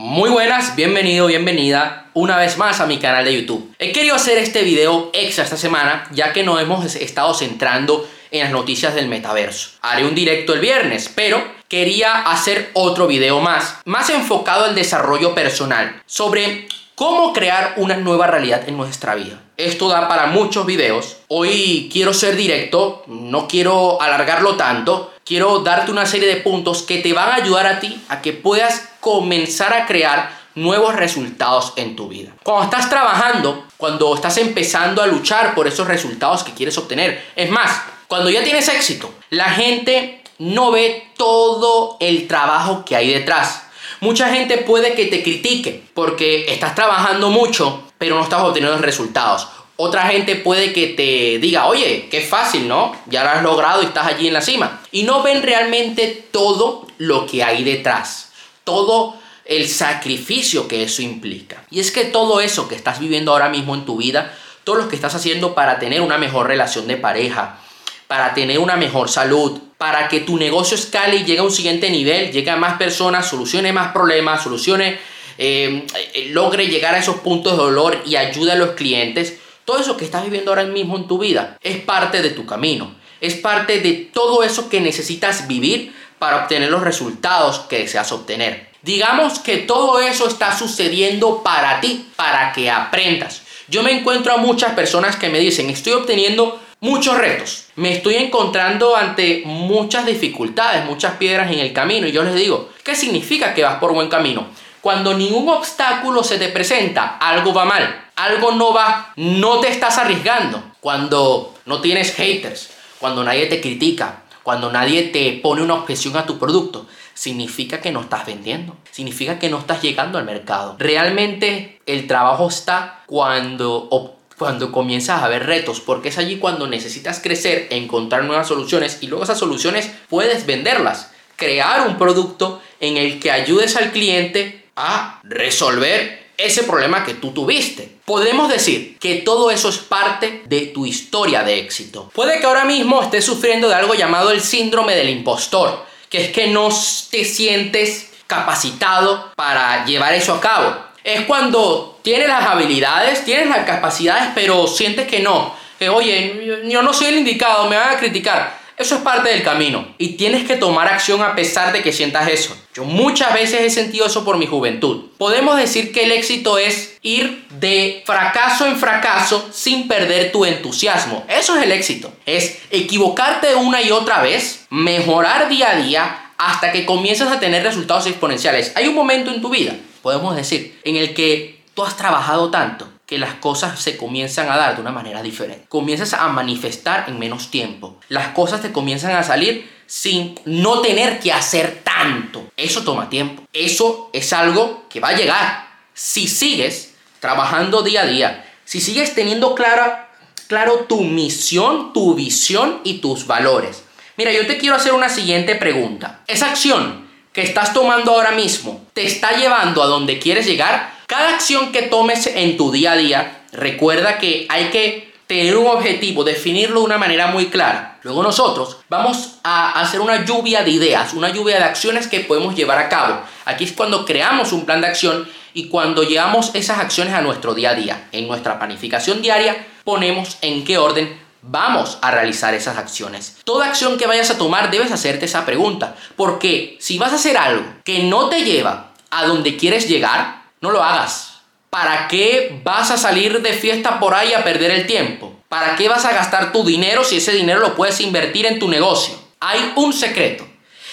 Muy buenas, bienvenido, bienvenida una vez más a mi canal de YouTube. He querido hacer este video extra esta semana ya que nos hemos estado centrando en las noticias del metaverso. Haré un directo el viernes, pero quería hacer otro video más, más enfocado al desarrollo personal, sobre cómo crear una nueva realidad en nuestra vida. Esto da para muchos videos. Hoy quiero ser directo, no quiero alargarlo tanto. Quiero darte una serie de puntos que te van a ayudar a ti a que puedas comenzar a crear nuevos resultados en tu vida. Cuando estás trabajando, cuando estás empezando a luchar por esos resultados que quieres obtener, es más, cuando ya tienes éxito, la gente no ve todo el trabajo que hay detrás. Mucha gente puede que te critique porque estás trabajando mucho, pero no estás obteniendo resultados. Otra gente puede que te diga, oye, qué fácil, ¿no? Ya lo has logrado y estás allí en la cima. Y no ven realmente todo lo que hay detrás. Todo el sacrificio que eso implica. Y es que todo eso que estás viviendo ahora mismo en tu vida, todo lo que estás haciendo para tener una mejor relación de pareja, para tener una mejor salud, para que tu negocio escale y llegue a un siguiente nivel, llegue a más personas, solucione más problemas, solucione, eh, logre llegar a esos puntos de dolor y ayude a los clientes. Todo eso que estás viviendo ahora mismo en tu vida es parte de tu camino, es parte de todo eso que necesitas vivir para obtener los resultados que deseas obtener. Digamos que todo eso está sucediendo para ti, para que aprendas. Yo me encuentro a muchas personas que me dicen, estoy obteniendo muchos retos. Me estoy encontrando ante muchas dificultades, muchas piedras en el camino. Y yo les digo, ¿qué significa que vas por buen camino? Cuando ningún obstáculo se te presenta, algo va mal, algo no va, no te estás arriesgando. Cuando no tienes haters, cuando nadie te critica, cuando nadie te pone una objeción a tu producto, significa que no estás vendiendo, significa que no estás llegando al mercado. Realmente el trabajo está cuando cuando comienzas a ver retos, porque es allí cuando necesitas crecer, encontrar nuevas soluciones y luego esas soluciones puedes venderlas. Crear un producto en el que ayudes al cliente a resolver ese problema que tú tuviste. Podemos decir que todo eso es parte de tu historia de éxito. Puede que ahora mismo estés sufriendo de algo llamado el síndrome del impostor, que es que no te sientes capacitado para llevar eso a cabo es cuando tienes las habilidades, tienes las capacidades, pero sientes que no. Que oye, yo no soy el indicado, me van a criticar. Eso es parte del camino y tienes que tomar acción a pesar de que sientas eso. Yo muchas veces he sentido eso por mi juventud. Podemos decir que el éxito es ir de fracaso en fracaso sin perder tu entusiasmo. Eso es el éxito. Es equivocarte una y otra vez, mejorar día a día hasta que comienzas a tener resultados exponenciales. Hay un momento en tu vida podemos decir, en el que tú has trabajado tanto que las cosas se comienzan a dar de una manera diferente. Comienzas a manifestar en menos tiempo. Las cosas te comienzan a salir sin no tener que hacer tanto. Eso toma tiempo. Eso es algo que va a llegar. Si sigues trabajando día a día, si sigues teniendo clara, claro tu misión, tu visión y tus valores. Mira, yo te quiero hacer una siguiente pregunta. Esa acción que estás tomando ahora mismo te está llevando a donde quieres llegar, cada acción que tomes en tu día a día, recuerda que hay que tener un objetivo, definirlo de una manera muy clara. Luego nosotros vamos a hacer una lluvia de ideas, una lluvia de acciones que podemos llevar a cabo. Aquí es cuando creamos un plan de acción y cuando llevamos esas acciones a nuestro día a día. En nuestra planificación diaria ponemos en qué orden vamos a realizar esas acciones. Toda acción que vayas a tomar debes hacerte esa pregunta, porque si vas a hacer algo que no te lleva a donde quieres llegar, no lo hagas. ¿Para qué vas a salir de fiesta por ahí a perder el tiempo? ¿Para qué vas a gastar tu dinero si ese dinero lo puedes invertir en tu negocio? Hay un secreto.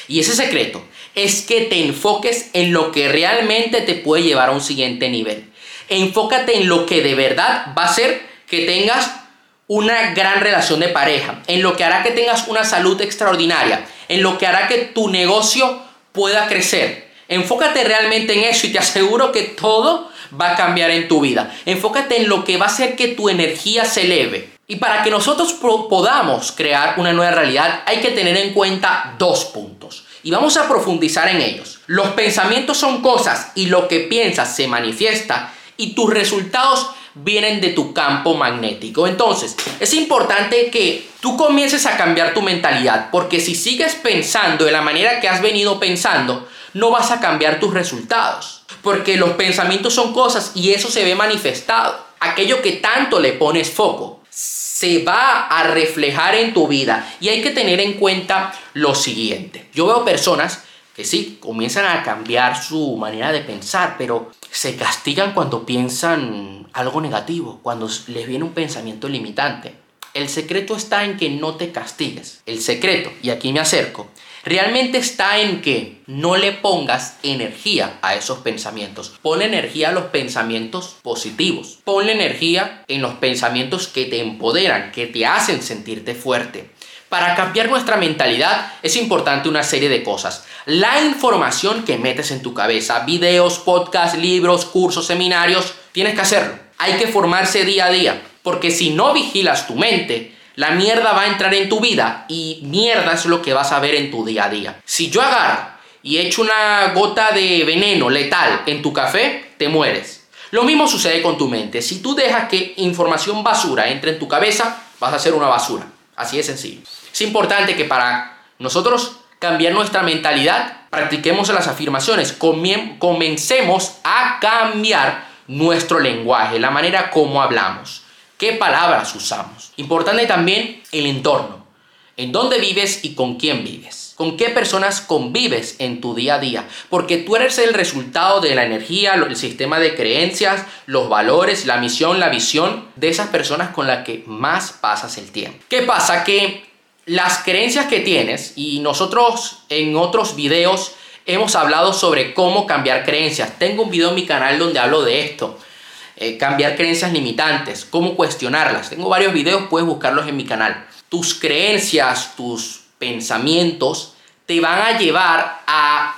Y ese secreto es que te enfoques en lo que realmente te puede llevar a un siguiente nivel. Enfócate en lo que de verdad va a hacer que tengas una gran relación de pareja, en lo que hará que tengas una salud extraordinaria, en lo que hará que tu negocio pueda crecer. Enfócate realmente en eso y te aseguro que todo va a cambiar en tu vida. Enfócate en lo que va a hacer que tu energía se eleve. Y para que nosotros podamos crear una nueva realidad hay que tener en cuenta dos puntos. Y vamos a profundizar en ellos. Los pensamientos son cosas y lo que piensas se manifiesta y tus resultados vienen de tu campo magnético. Entonces, es importante que tú comiences a cambiar tu mentalidad, porque si sigues pensando de la manera que has venido pensando, no vas a cambiar tus resultados. Porque los pensamientos son cosas y eso se ve manifestado. Aquello que tanto le pones foco se va a reflejar en tu vida. Y hay que tener en cuenta lo siguiente. Yo veo personas que sí, comienzan a cambiar su manera de pensar, pero se castigan cuando piensan algo negativo, cuando les viene un pensamiento limitante. El secreto está en que no te castigues. El secreto, y aquí me acerco, realmente está en que no le pongas energía a esos pensamientos. Pon energía a los pensamientos positivos. Ponle energía en los pensamientos que te empoderan, que te hacen sentirte fuerte. Para cambiar nuestra mentalidad es importante una serie de cosas. La información que metes en tu cabeza, videos, podcasts, libros, cursos, seminarios, tienes que hacerlo. Hay que formarse día a día. Porque si no vigilas tu mente, la mierda va a entrar en tu vida y mierda es lo que vas a ver en tu día a día. Si yo agarro y echo una gota de veneno letal en tu café, te mueres. Lo mismo sucede con tu mente. Si tú dejas que información basura entre en tu cabeza, vas a ser una basura. Así de sencillo. Es importante que para nosotros cambiar nuestra mentalidad, practiquemos las afirmaciones, comencemos a cambiar nuestro lenguaje, la manera como hablamos. ¿Qué palabras usamos? Importante también el entorno. En dónde vives y con quién vives. Con qué personas convives en tu día a día. Porque tú eres el resultado de la energía, el sistema de creencias, los valores, la misión, la visión de esas personas con las que más pasas el tiempo. ¿Qué pasa? Que las creencias que tienes, y nosotros en otros videos hemos hablado sobre cómo cambiar creencias. Tengo un video en mi canal donde hablo de esto. Eh, cambiar creencias limitantes, cómo cuestionarlas. Tengo varios videos, puedes buscarlos en mi canal. Tus creencias, tus pensamientos te van a llevar a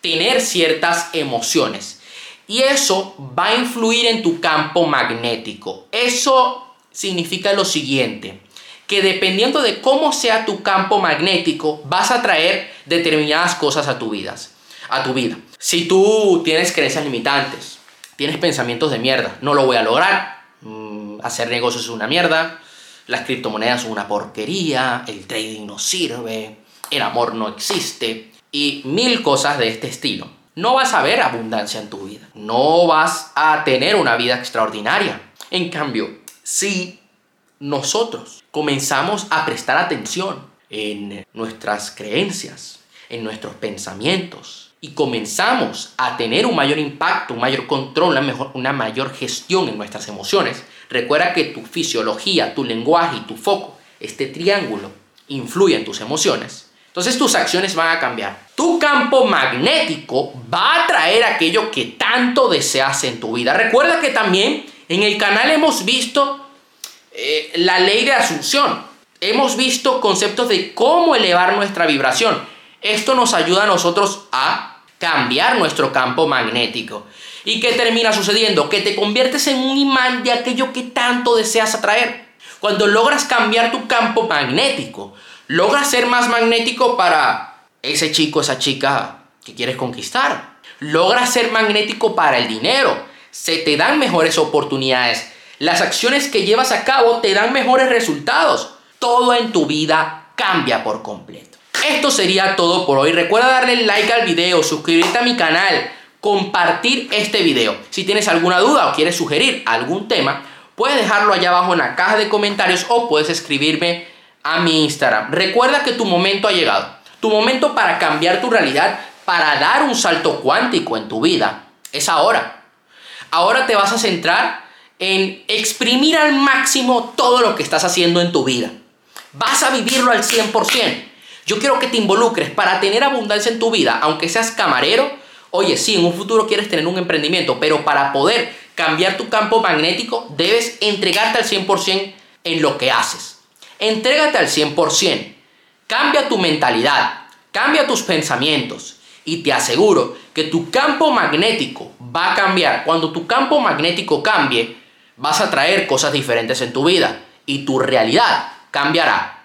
tener ciertas emociones. Y eso va a influir en tu campo magnético. Eso significa lo siguiente, que dependiendo de cómo sea tu campo magnético, vas a traer determinadas cosas a tu vida. A tu vida. Si tú tienes creencias limitantes, tienes pensamientos de mierda, no lo voy a lograr, mm, hacer negocios es una mierda, las criptomonedas son una porquería, el trading no sirve, el amor no existe. Y mil cosas de este estilo. No vas a ver abundancia en tu vida, no vas a tener una vida extraordinaria. En cambio, si nosotros comenzamos a prestar atención en nuestras creencias, en nuestros pensamientos, y comenzamos a tener un mayor impacto, un mayor control, una, mejor, una mayor gestión en nuestras emociones, recuerda que tu fisiología, tu lenguaje y tu foco, este triángulo, influye en tus emociones. Entonces tus acciones van a cambiar. Tu campo magnético va a atraer aquello que tanto deseas en tu vida. Recuerda que también en el canal hemos visto eh, la ley de asunción. Hemos visto conceptos de cómo elevar nuestra vibración. Esto nos ayuda a nosotros a cambiar nuestro campo magnético. ¿Y qué termina sucediendo? Que te conviertes en un imán de aquello que tanto deseas atraer. Cuando logras cambiar tu campo magnético, logras ser más magnético para ese chico, esa chica que quieres conquistar. Logras ser magnético para el dinero. Se te dan mejores oportunidades. Las acciones que llevas a cabo te dan mejores resultados. Todo en tu vida cambia por completo. Esto sería todo por hoy. Recuerda darle like al video, suscribirte a mi canal, compartir este video. Si tienes alguna duda o quieres sugerir algún tema, puedes dejarlo allá abajo en la caja de comentarios o puedes escribirme a mi Instagram. Recuerda que tu momento ha llegado. Tu momento para cambiar tu realidad, para dar un salto cuántico en tu vida, es ahora. Ahora te vas a centrar en exprimir al máximo todo lo que estás haciendo en tu vida. Vas a vivirlo al 100%. Yo quiero que te involucres para tener abundancia en tu vida, aunque seas camarero. Oye, sí, en un futuro quieres tener un emprendimiento, pero para poder cambiar tu campo magnético debes entregarte al 100% en lo que haces. Entrégate al 100%. Cambia tu mentalidad, cambia tus pensamientos y te aseguro que tu campo magnético va a cambiar. Cuando tu campo magnético cambie, vas a traer cosas diferentes en tu vida y tu realidad cambiará.